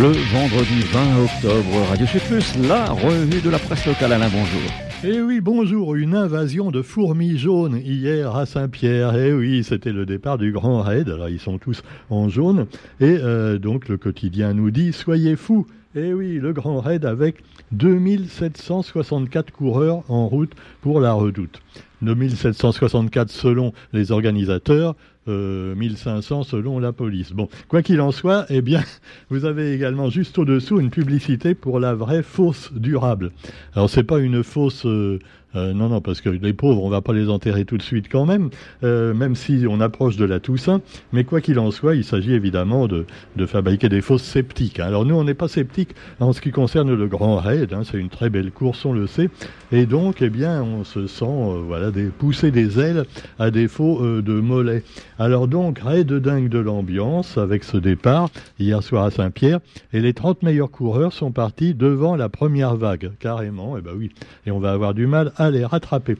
Le vendredi 20 octobre, Radio Sud la revue de la presse locale. Alain, bonjour. Eh oui, bonjour, une invasion de fourmis jaunes hier à Saint-Pierre. Eh oui, c'était le départ du Grand Raid. Alors, ils sont tous en jaune. Et euh, donc, le quotidien nous dit, soyez fous. Eh oui, le Grand Raid avec 2764 coureurs en route pour la redoute. 2764 selon les organisateurs, 1500 euh, selon la police. Bon, quoi qu'il en soit, eh bien, vous avez également juste au-dessous une publicité pour la vraie fosse durable. Alors, c'est pas une fosse euh, euh, non, non, parce que les pauvres, on va pas les enterrer tout de suite quand même, euh, même si on approche de la Toussaint. Mais quoi qu'il en soit, il s'agit évidemment de, fabriquer des fosses sceptiques. Hein. Alors nous, on n'est pas sceptiques en ce qui concerne le Grand Raid. Hein, c'est une très belle course, on le sait. Et donc, eh bien, on se sent euh, voilà, des, pousser des ailes à défaut de mollets. Alors donc, raid de dingue de l'ambiance avec ce départ hier soir à Saint-Pierre. Et les 30 meilleurs coureurs sont partis devant la première vague, carrément. Eh ben oui. Et on va avoir du mal les rattraper.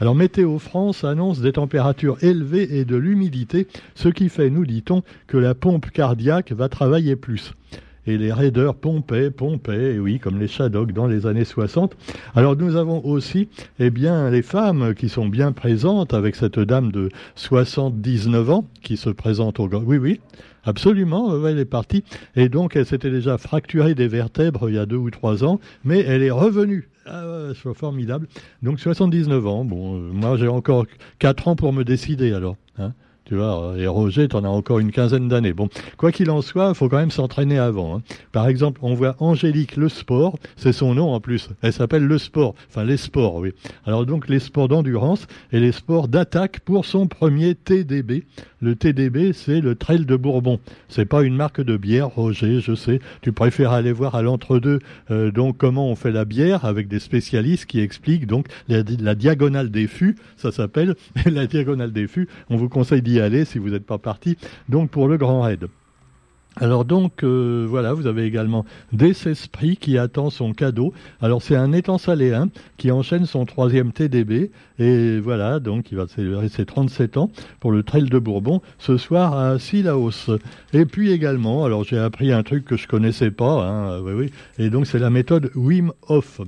Alors Météo France annonce des températures élevées et de l'humidité, ce qui fait, nous dit-on, que la pompe cardiaque va travailler plus. Et les raiders pompaient, pompaient, oui, comme les Shadocks dans les années 60. Alors nous avons aussi, eh bien, les femmes qui sont bien présentes avec cette dame de 79 ans qui se présente au... Oui, oui, Absolument, elle est partie. Et donc, elle s'était déjà fracturée des vertèbres il y a deux ou trois ans, mais elle est revenue. Ah, c'est formidable. Donc 79 ans. Bon, euh, moi j'ai encore 4 ans pour me décider alors. Hein tu vois, et Roger, tu en as encore une quinzaine d'années. Bon, quoi qu'il en soit, il faut quand même s'entraîner avant. Hein. Par exemple, on voit Angélique Le Sport, c'est son nom en plus. Elle s'appelle Le Sport, enfin les sports, oui. Alors donc les sports d'endurance et les sports d'attaque pour son premier TDB. Le TDB, c'est le Trail de Bourbon. C'est pas une marque de bière, Roger, je sais. Tu préfères aller voir à l'entre-deux euh, donc comment on fait la bière avec des spécialistes qui expliquent donc la, la diagonale des fûts, ça s'appelle la diagonale des fûts. On vous conseille d'y aller si vous n'êtes pas parti. Donc pour le Grand Raid. Alors donc euh, voilà, vous avez également Des Esprits qui attend son cadeau. Alors c'est un étançaléen qui enchaîne son troisième TDB et voilà donc il va célébrer ses 37 ans pour le Trail de Bourbon ce soir à Sillaos. Et puis également, alors j'ai appris un truc que je connaissais pas, hein, oui oui, et donc c'est la méthode Wim Hof.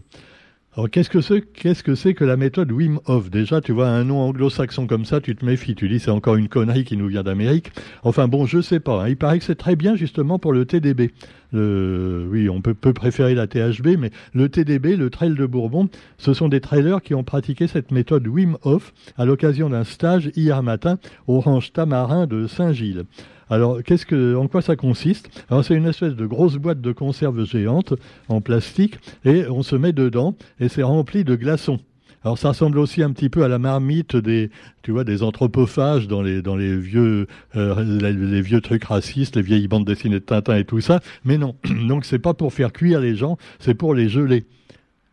Alors qu'est-ce que c'est qu'est-ce que c'est que la méthode Wim Hof? Déjà, tu vois un nom anglo-saxon comme ça, tu te méfies, tu dis c'est encore une connerie qui nous vient d'Amérique. Enfin bon, je sais pas. Hein. Il paraît que c'est très bien justement pour le TDB. Oui, on peut, peut, préférer la THB, mais le TDB, le Trail de Bourbon, ce sont des trailers qui ont pratiqué cette méthode Wim Hof à l'occasion d'un stage hier matin au ranch tamarin de Saint-Gilles. Alors, qu'est-ce que, en quoi ça consiste? Alors, c'est une espèce de grosse boîte de conserve géante en plastique et on se met dedans et c'est rempli de glaçons. Alors ça ressemble aussi un petit peu à la marmite des, tu vois, des anthropophages dans les euh, vieux trucs racistes, les vieilles bandes dessinées de Tintin et tout ça. Mais non, donc c'est pas pour faire cuire les gens, c'est pour les geler.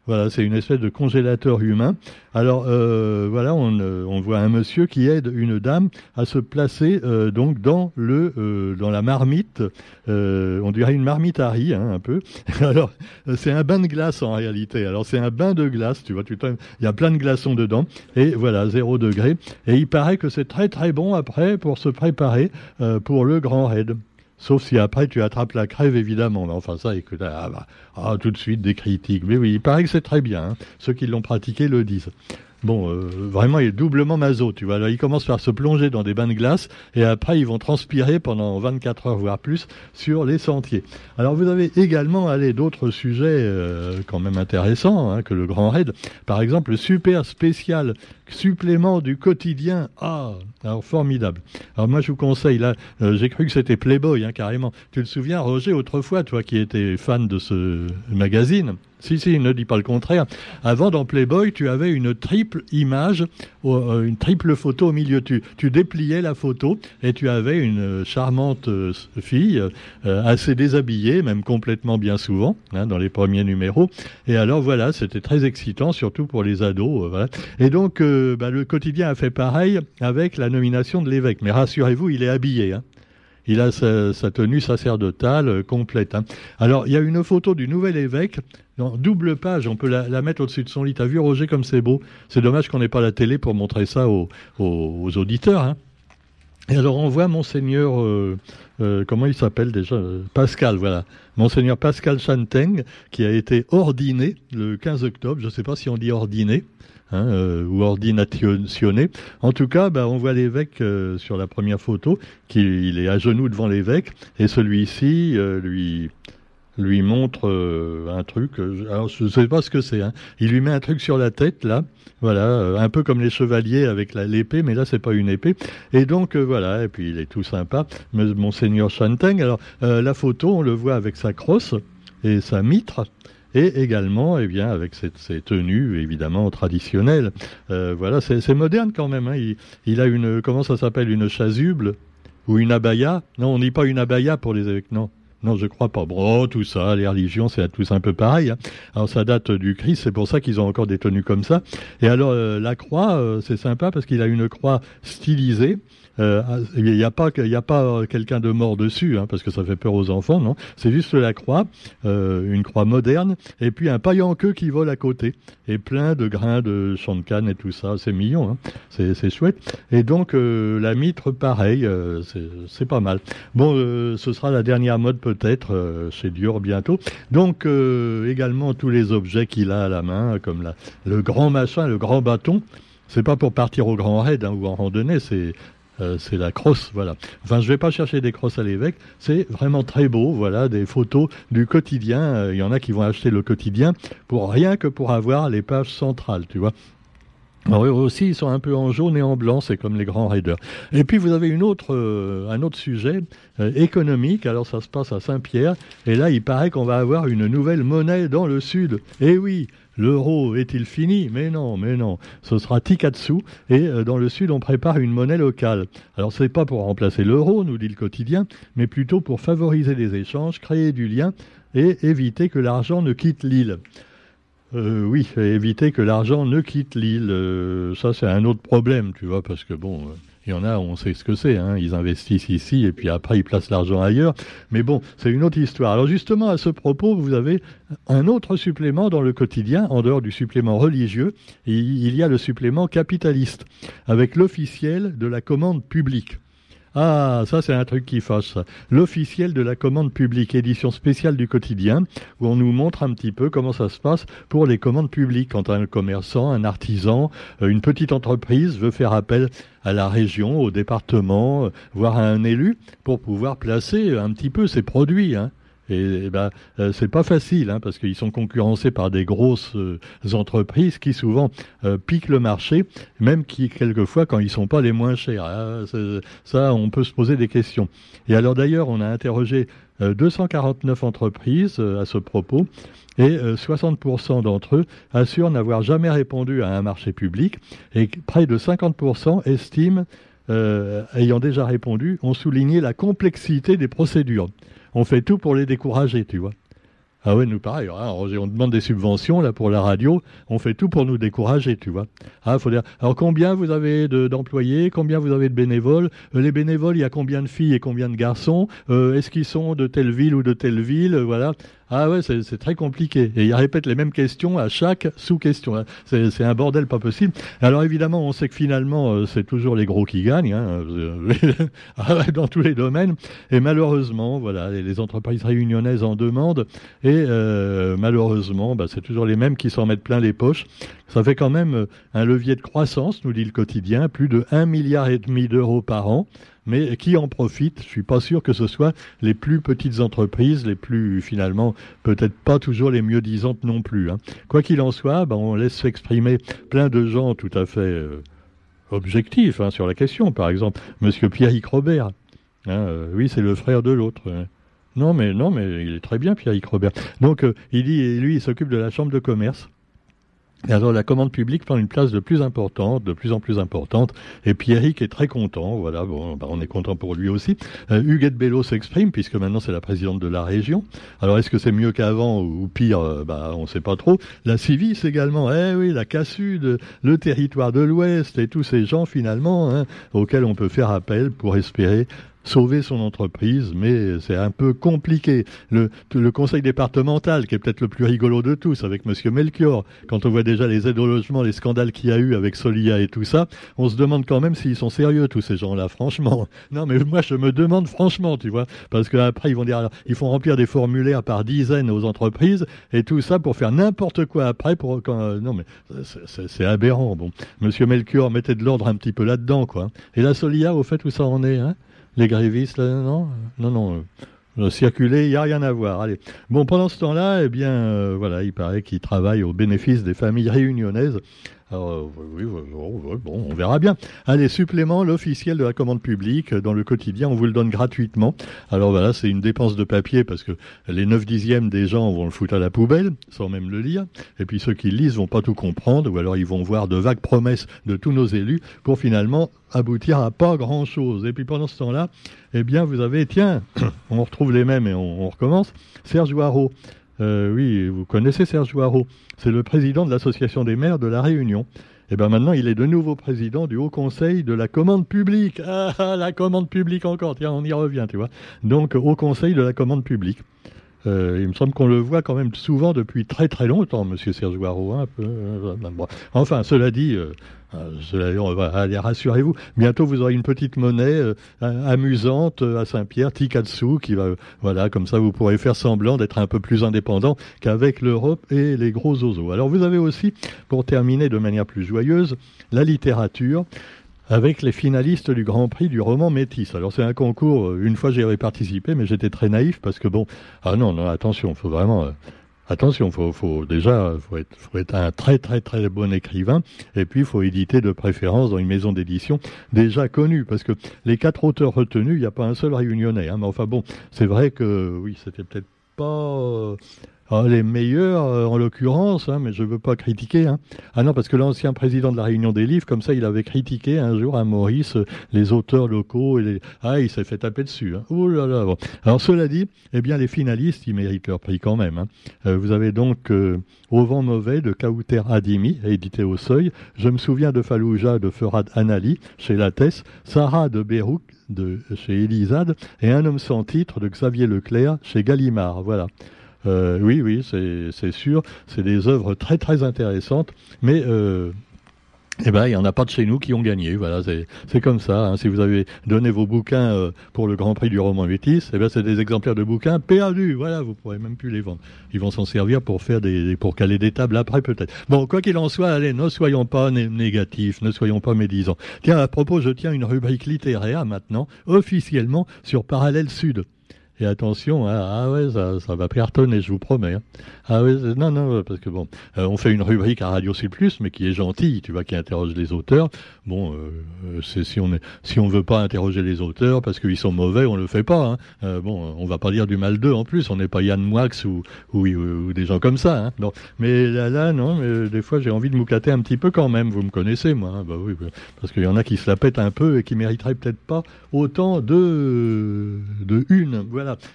Voilà, c'est une espèce de congélateur humain. Alors euh, voilà, on, euh, on, voit un monsieur qui aide une dame à se placer euh, donc dans le dans la marmite. On dirait une marmite à hein, un peu. Alors c'est un bain de glace en réalité. Alors c'est un bain de glace, tu vois. Tu il y a plein de glaçons dedans et voilà zéro degré. Et il paraît que c'est très très bon après pour se préparer pour le grand raid. Sauf si après tu attrapes la crève, évidemment. Enfin, ça, écoute, ah, bah, ah, tout de suite des critiques. Mais oui, il paraît que c'est très bien. Hein. Ceux qui l'ont pratiqué le disent. Bon, euh, vraiment, il est doublement maso, tu vois. Là, ils commencent par se plonger dans des bains de glace et après, ils vont transpirer pendant 24 heures, voire plus, sur les sentiers. Alors, vous avez également allé d'autres sujets euh, quand même intéressants hein, que le Grand Raid. Par exemple, le super spécial supplément du quotidien. Ah, alors formidable. Alors moi, je vous conseille, là, euh, j'ai cru que c'était Playboy, hein, carrément. Tu te souviens, Roger, autrefois, toi qui étais fan de ce magazine, si, si, ne dis pas le contraire. Avant, dans Playboy, tu avais une triple image, euh, une triple photo au milieu. Tu, tu dépliais la photo et tu avais une charmante euh, fille, euh, assez déshabillée, même complètement bien souvent, hein, dans les premiers numéros. Et alors, voilà, c'était très excitant, surtout pour les ados. Et donc, bah, le quotidien a fait pareil avec la nomination de l'évêque. Mais rassurez-vous, il est habillé. Hein il a sa, tenue sacerdotale euh, complète. Hein. Alors, il y a une photo du nouvel évêque, dans double page, on peut la, mettre au-dessus de son lit. T'as vu, Roger, comme c'est beau C'est dommage qu'on n'ait pas la télé pour montrer ça aux, auditeurs. Hein. Et alors on voit monseigneur, euh, euh, comment il s'appelle déjà Pascal, voilà. Monseigneur Pascal Chanteng, qui a été ordiné le 15 octobre, je ne sais pas si on dit ordiné, hein, ou ordinationné. En tout cas, bah, on voit l'évêque sur la première photo, qu'il est à genoux devant l'évêque, et celui-ci lui lui montre euh, un truc. Euh, alors je ne sais pas ce que c'est. Hein. Il lui met un truc sur la tête là, voilà, euh, un peu comme les chevaliers avec l'épée, mais là c'est pas une épée. Et donc voilà, et puis il est tout sympa, monseigneur Chanteng. Alors la photo, on le voit avec sa crosse et sa mitre. Et également, eh bien, avec ses, tenues évidemment traditionnelles. voilà, c'est moderne quand même. Hein. Il, il, a une, comment ça s'appelle, une chasuble ou une abaya? Non, on dit pas une abaya pour les évêques, non. Non, je crois pas. Bon, tout ça, les religions, c'est tous un peu pareil. Hein. Alors ça date du Christ, c'est pour ça qu'ils ont encore des tenues comme ça. Et alors euh, la croix, euh, c'est sympa parce qu'il a une croix stylisée euh, il n'y a pas, a pas quelqu'un de mort dessus, hein, parce que ça fait peur aux enfants, non. C'est juste la croix, une croix moderne, et puis un paille en queue qui vole à côté, et plein de grains de champ de canne et tout ça. C'est mignon, hein. c'est chouette. Et donc la mitre, pareil, c'est pas mal. Bon, ce sera la dernière mode peut-être chez Dior bientôt. Donc également tous les objets qu'il a à la main, comme le grand machin, le grand bâton. C'est pas pour partir au grand raid hein, ou en randonnée, c'est euh, c'est la crosse, voilà. Enfin, je vais pas chercher des crosses à l'évêque. C'est vraiment très beau, voilà, des photos du quotidien. Euh, il y en a qui vont acheter le quotidien pour rien que pour avoir les pages centrales, tu vois. Alors eux aussi, ils sont un peu en jaune et en blanc, c'est comme les grands raiders. Et puis vous avez une autre, euh, un autre sujet économique. Alors ça se passe à Saint-Pierre, et là il paraît qu'on va avoir une nouvelle monnaie dans le sud. Eh oui, L'euro est-il fini? Mais non, mais non. Ce sera Tikatsu et euh, dans le sud on prépare une monnaie locale. Alors ce n'est pas pour remplacer l'euro, nous dit le quotidien, mais plutôt pour favoriser les échanges, créer du lien et éviter que l'argent ne quitte l'île. Euh, oui, éviter que l'argent ne quitte l'île. Euh, ça c'est un autre problème, tu vois, parce que bon. Il y en a, on sait ce que c'est. Hein. Ils investissent ici et puis après ils placent l'argent ailleurs. Mais bon, c'est une autre histoire. Alors justement, à ce propos, vous avez un autre supplément dans le quotidien, en dehors du supplément religieux. Il y a le supplément capitaliste, avec l'officiel de la commande publique. Ah, ça c'est un truc qui fâche. L'officiel de la commande publique, édition spéciale du quotidien, où on nous montre un petit peu comment ça se passe pour les commandes publiques. Quand un commerçant, un artisan, euh, une petite entreprise veut faire appel à la région, au département, euh, voire à un élu, pour pouvoir placer un petit peu ses produits. Hein. Et, ben, euh, c'est pas facile, hein, parce qu'ils sont concurrencés par des grosses euh, entreprises qui souvent euh, piquent le marché, même qui quelquefois quand ils sont pas les moins chers. Hein, ça, on peut se poser des questions. Et alors d'ailleurs, on a interrogé 249 entreprises à ce propos, et 60% d'entre eux assurent n'avoir jamais répondu à un marché public, et près de 50% estiment, ayant déjà répondu, ont souligné la complexité des procédures on fait tout pour les décourager, tu vois. Ah ouais, nous pareil. Hein, on demande des subventions là pour la radio. On fait tout pour nous décourager, tu vois. Ah. Alors combien vous avez d'employés Combien vous avez de bénévoles? Euh, Les bénévoles, il y a combien de filles et combien de garçons? Euh, Est-ce qu'ils sont de telle ville ou de telle ville? Voilà. Ah ouais, c'est très compliqué. Et il répète les mêmes questions à chaque sous-question. Hein. C'est un bordel pas possible. Alors évidemment, on sait que finalement, euh, c'est toujours les gros qui gagnent, hein, ah dans tous les domaines. Et malheureusement, voilà, les entreprises réunionnaises en demandent. Et euh, malheureusement, bah, c'est toujours les mêmes qui s'en mettent plein les poches. Ça fait quand même euh, un levier de croissance, nous dit le quotidien, plus de 1,5 milliard d'euros par an mais qui en profite? Je suis pas sûr que ce soit les plus petites entreprises, les plus finalement peut-être pas toujours les mieux disantes non plus. Hein. Quoi qu'il en soit, ben, on laisse s'exprimer plein de gens tout à fait euh, objectifs hein, sur la question. Par exemple, Monsieur Pierre-Yves Robert. Hein, euh, oui, c'est le frère de l'autre. Non, mais non, mais il est très bien, Pierre-Yves Robert. Donc, euh, il dit, lui, il s'occupe de la chambre de commerce. Alors la commande publique prend une place de plus importante, de plus en plus importante. Et Pierrick est très content. Voilà, bon, bah, on est content pour lui aussi. Euh, Huguette Bello s'exprime puisque maintenant c'est la présidente de la région. Alors est-ce que c'est mieux qu'avant ou pire euh, Bah on sait pas trop. La Civis également. Eh oui, la Cassude, le territoire de l'Ouest et tous ces gens finalement hein, auxquels on peut faire appel pour espérer sauver son entreprise, mais c'est un peu compliqué. Le, conseil départemental, qui est peut-être le plus rigolo de tous, avec Monsieur Melchior, quand on voit déjà les aides au logement, les scandales qu'il y a eu avec Solia et tout ça, on se demande quand même s'ils sont sérieux, tous ces gens-là, franchement. Non, mais moi, je me demande franchement, tu vois, parce qu'après, ils vont dire, ils font remplir des formulaires par dizaines aux entreprises, et tout ça pour faire n'importe quoi après, pour, euh, non, mais c'est aberrant. Bon, Monsieur Melchior, mettez de l'ordre un petit peu là-dedans, quoi. Et la Solia, au fait, où ça en est, hein? Les grévistes, là, non? Non, non. Euh, circuler, il n'y a rien à voir. Allez. Bon, pendant ce temps-là, eh bien, euh, voilà, il paraît qu'il travaille au bénéfice des familles réunionnaises. Alors, euh, oui, bon, on verra bien. Allez, supplément, l'officiel de la commande publique dans le quotidien, on vous le donne gratuitement. Alors voilà, c'est une dépense de papier parce que les 9 dixièmes des gens vont le foutre à la poubelle, sans même le lire. Et puis ceux qui lisent vont pas tout comprendre, ou alors ils vont voir de vagues promesses de tous nos élus pour finalement aboutir à pas grand chose. Et puis pendant ce temps-là, eh bien, vous avez, tiens, on retrouve les mêmes et on, recommence, Serge Haro. Euh, oui, vous connaissez Serge Haro. C'est le président de l'Association des maires de La Réunion. Et eh bien maintenant, il est de nouveau président du Haut Conseil de la commande publique. Ah, la commande publique encore, tiens, on y revient, tu vois. Donc, Haut Conseil de la commande publique. Euh, il me semble qu'on le voit quand même souvent depuis très très longtemps, Monsieur Serge Guaro. Hein, euh, enfin, cela dit, euh, cela dit, rassurez-vous, bientôt vous aurez une petite monnaie amusante à Saint-Pierre, Tikatsu, qui va, voilà, comme ça vous pourrez faire semblant d'être un peu plus indépendant qu'avec l'Europe et les gros oiseaux. Alors vous avez aussi, pour terminer de manière plus joyeuse, la littérature avec les finalistes du Grand Prix du roman Métis. Alors c'est un concours, euh, une fois j'y avais participé, mais j'étais très naïf parce que bon, ah non, non, attention, faut vraiment, euh, attention, faut, faut déjà, faut être, faut être un très très très bon écrivain, et puis il faut éditer de préférence dans une maison d'édition déjà connue, parce que les quatre auteurs retenus, il n'y a pas un seul réunionnais, hein, mais enfin bon, c'est vrai que oui, c'était peut-être pas ah, les meilleurs, euh, en l'occurrence, hein, mais je ne veux pas critiquer. Hein. Ah non, parce que l'ancien président de la Réunion des livres, comme ça, il avait critiqué un jour à Maurice euh, les auteurs locaux. Et les... Ah, il s'est fait taper dessus. Ouh là là. Alors cela dit, eh bien, les finalistes, ils méritent leur prix quand même. Euh, vous avez donc Au vent mauvais de Kauter Adimi, édité au Seuil. Je me souviens de Fallujah de Ferad Anali, chez Lattès. Sarah de Beyrouth, de, chez Elisade. Et Un homme sans titre de Xavier Leclerc, chez Gallimard. Voilà. Euh, oui, oui, c'est sûr. C'est des œuvres très très intéressantes, mais euh, eh ben, il n'y en a pas de chez nous qui ont gagné. Voilà, c'est comme ça. Hein. Si vous avez donné vos bouquins euh, pour le Grand Prix du roman métis, eh ben, c'est des exemplaires de bouquins perdus. Voilà, vous pourrez même plus les vendre. Ils vont s'en servir pour faire des, pour caler des tables après peut-être. Bon, quoi qu'il en soit, allez, ne soyons pas négatifs, ne soyons pas médisants. Tiens, à propos, je tiens une rubrique littéraire maintenant, officiellement sur Parallèle Sud. Et attention, hein, ah ouais, ça, va cartonner, je vous promets. Hein. Ah ouais, non, non, parce que bon, euh, on fait une rubrique à Radio C+, mais qui est gentille, tu vois, qui interroge les auteurs. Bon, euh, c'est si on est, si on veut pas interroger les auteurs parce qu'ils sont mauvais, on le fait pas. Hein. Euh, bon, on va pas dire du mal d'eux en plus. On n'est pas Yann Moix ou, ou, des gens comme ça. Mais là, non, des fois j'ai envie de m'ouclater un petit peu quand même. Vous me connaissez, moi. Bah oui, parce qu'il y en a qui se la pètent un peu et qui mériteraient peut-être pas autant de de une.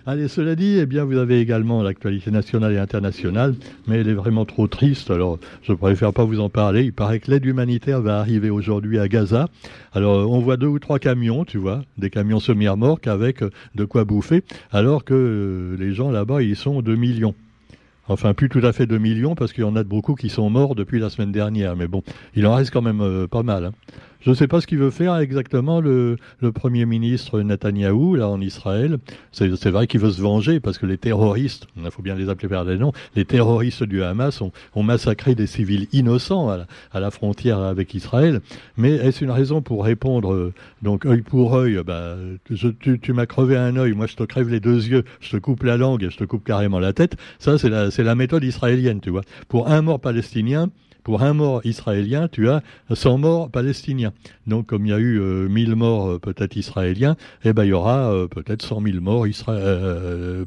Allez, cela dit, eh vous avez également l'actualité nationale et internationale, mais elle est vraiment trop triste. Alors, je préfère pas vous en parler. Il paraît que l'aide humanitaire va arriver aujourd'hui à Gaza. Alors, on voit deux ou trois camions, tu vois, des camions semi-remorques avec euh, de quoi bouffer, alors que euh, les gens là-bas, ils sont 2 millions. Enfin, plus tout à fait 2 millions, parce qu'il y en a beaucoup qui sont morts depuis la semaine dernière. Mais bon, il en reste quand même euh, pas mal. Hein. Je ne sais pas ce qu'il veut faire exactement le, le, Premier ministre Netanyahou, là, en Israël. C'est vrai qu'il veut se venger parce que les terroristes, il faut bien les appeler par des noms, les terroristes du Hamas ont, ont massacré des civils innocents à la, à la frontière avec Israël. Mais est-ce une raison pour répondre, euh, donc œil pour œil, bah, je, tu, tu m'as crevé un œil, moi je te crève les deux yeux, je te coupe la langue et je te coupe carrément la tête. Ça, c'est la, la méthode israélienne, tu vois. Pour un mort palestinien, pour un mort israélien, tu as 100 morts palestiniens. Donc, comme il y a eu 1000 euh, morts euh, peut-être israéliens, eh ben, il y aura euh, peut-être 100 000 morts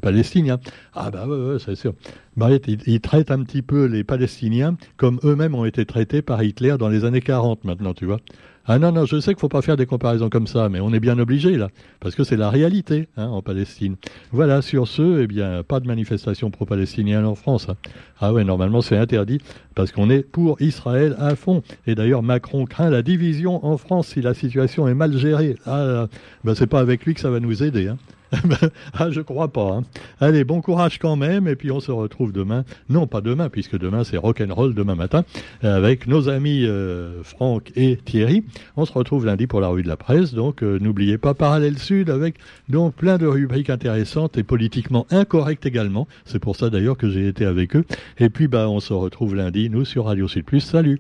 palestiniens. Ah bah ouais, c'est sûr. Bah, ils, traitent un petit peu les Palestiniens comme eux-mêmes ont été traités par Hitler dans les années 40 maintenant, tu vois. Ah non, non, je sais qu'il ne faut pas faire des comparaisons comme ça, mais on est bien obligé là, parce que c'est la réalité hein, en Palestine. Voilà, sur ce, eh bien, pas de manifestation pro-palestinienne en France. Hein. Ah ouais, normalement c'est interdit, parce qu'on est pour Israël à fond. Et d'ailleurs, Macron craint la division en France si la situation est mal gérée. Ah, ben, c'est pas avec lui que ça va nous aider. Hein. ah, je crois pas. Hein. Allez, bon courage quand même, et puis on se retrouve demain. Non, pas demain, puisque demain c'est rock'n'roll demain matin, avec nos amis euh, Franck et Thierry. On se retrouve lundi pour la rue de la presse, donc euh, n'oubliez pas Parallèle Sud, avec donc plein de rubriques intéressantes et politiquement incorrectes également. C'est pour ça d'ailleurs que j'ai été avec eux. Et puis, bah, on se retrouve lundi, nous, sur Radio Sud Plus. Salut